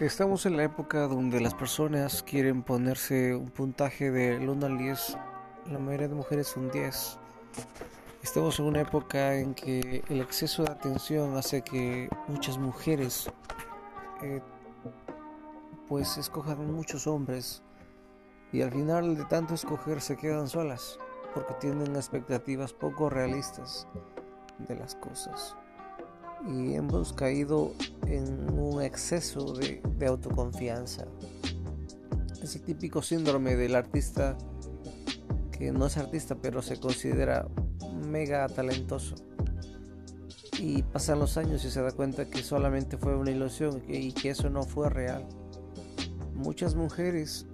Estamos en la época donde las personas quieren ponerse un puntaje de 1 al 10. La mayoría de mujeres un 10. Estamos en una época en que el exceso de atención hace que muchas mujeres eh, pues escojan muchos hombres y al final de tanto escoger se quedan solas porque tienen expectativas poco realistas de las cosas y hemos caído en un exceso de, autoconfianza. Ese típico síndrome del artista que no es artista pero se considera mega talentoso. Y pasan los años y se da cuenta que solamente fue una ilusión y que eso no fue real. Muchas mujeres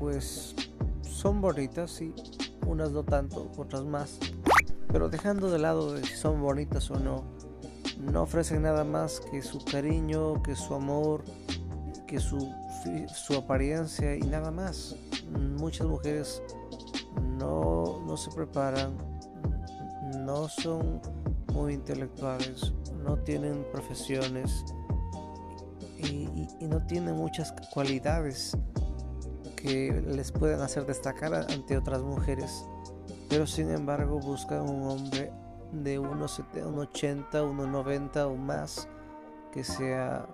pues son bonitas, y unas no tanto, otras más pero dejando de lado de si son bonitas o no, no ofrecen nada más que su cariño, que su amor, que su, su apariencia y nada más. Muchas mujeres no, no se preparan, no son muy intelectuales, no tienen profesiones y, y, no tienen muchas cualidades que les puedan hacer destacar ante otras mujeres pero sin embargo buscan un hombre de 1,80, 1,90 o más, que sea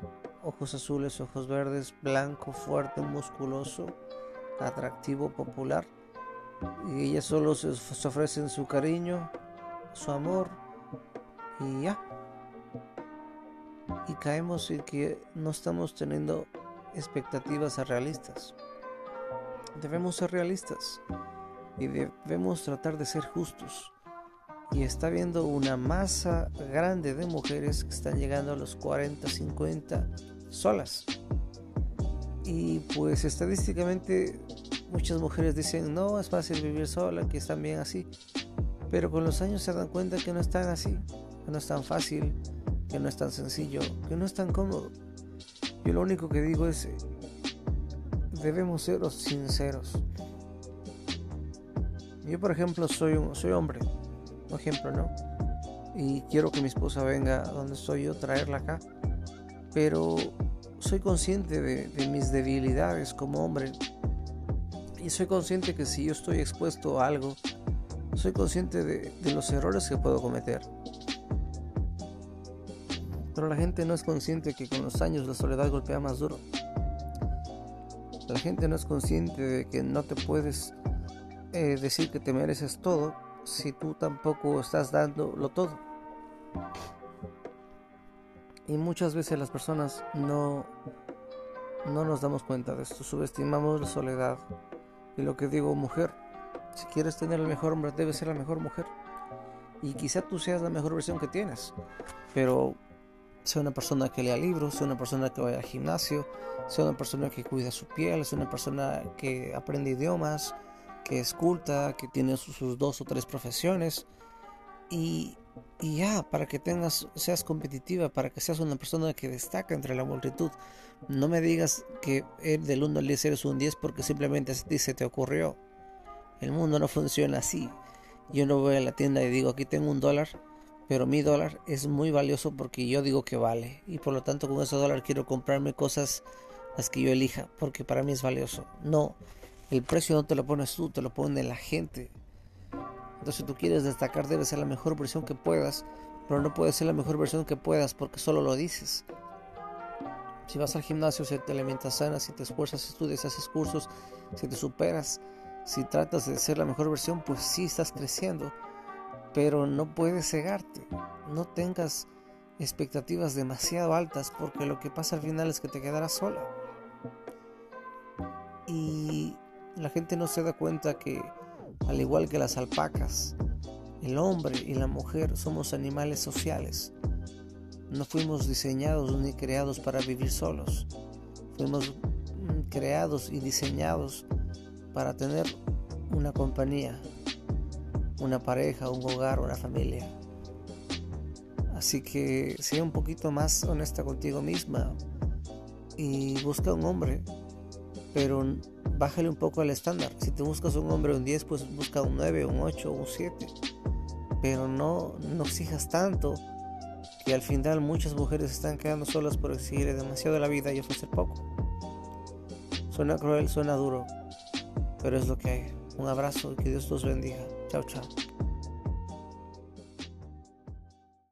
ojos azules, ojos verdes, blanco, fuerte, musculoso, atractivo, popular. Y ellas solo se, ofrecen su cariño, su amor y ya. Y caemos en que no estamos teniendo expectativas realistas. Debemos ser realistas y debemos tratar de ser justos. Y está viendo una masa grande de mujeres que están llegando a los 40, 50 solas. Y pues estadísticamente muchas mujeres dicen, no, es fácil vivir sola, que están bien así. Pero con los años se dan cuenta que no están así, que no es tan fácil, que no es tan sencillo, que no es tan cómodo. Yo lo único que digo es, debemos ser sinceros. Yo, por ejemplo, soy, un, soy hombre, por ejemplo, ¿no? Y quiero que mi esposa venga donde estoy yo, traerla acá. Pero soy consciente de, mis debilidades como hombre. Y soy consciente que si yo estoy expuesto a algo, soy consciente de, los errores que puedo cometer. Pero la gente no es consciente que con los años la soledad golpea más duro. La gente no es consciente de que no te puedes eh, decir que te mereces todo si tú tampoco estás dándolo todo. Y muchas veces las personas no, no nos damos cuenta de esto, subestimamos la soledad. Y lo que digo, mujer, si quieres tener el mejor hombre, debes ser la mejor mujer. Y quizá tú seas la mejor versión que tienes, pero sea una persona que lea libros, sea una persona que vaya al gimnasio, sea una persona que cuida su piel, sea una persona que aprende idiomas, que es culta, que tiene sus, dos o tres profesiones y, ya, para que tengas, seas competitiva, para que seas una persona que destaca entre la multitud. No me digas que del 1 al 10 eres un 10 porque simplemente a ti se te ocurrió. El mundo no funciona así. Yo no voy a la tienda y digo aquí tengo un dólar, pero mi dólar es muy valioso porque yo digo que vale. Y por lo tanto con ese dólar quiero comprarme cosas las que yo elija porque para mí es valioso. No, el precio no te lo pones tú, te lo pone la gente. Entonces, si tú quieres destacar, debes ser la mejor versión que puedas, pero no puedes ser la mejor versión que puedas porque solo lo dices. Si vas al gimnasio, si te alimentas sana, si te esfuerzas, estudias, haces cursos, si te superas, si tratas de ser la mejor versión, pues sí estás creciendo. Pero no puedes cegarte. No tengas expectativas demasiado altas porque lo que pasa al final es que te quedarás sola. Y la gente no se da cuenta que, al igual que las alpacas, el hombre y la mujer somos animales sociales. No fuimos diseñados ni creados para vivir solos. Fuimos mm, creados y diseñados para tener una compañía, una pareja, un hogar, una familia. Así que sea un poquito más honesta contigo misma y busca un hombre, pero bájale un poco al estándar. Si te buscas un hombre un 10, pues busca un 9, un 8, un 7. Pero no, no exijas tanto que al final muchas mujeres están quedando solas por exigir demasiado de la vida y ofrecer poco. Suena cruel, suena duro, pero es lo que hay. Un abrazo y que Dios los bendiga. Chao, chao.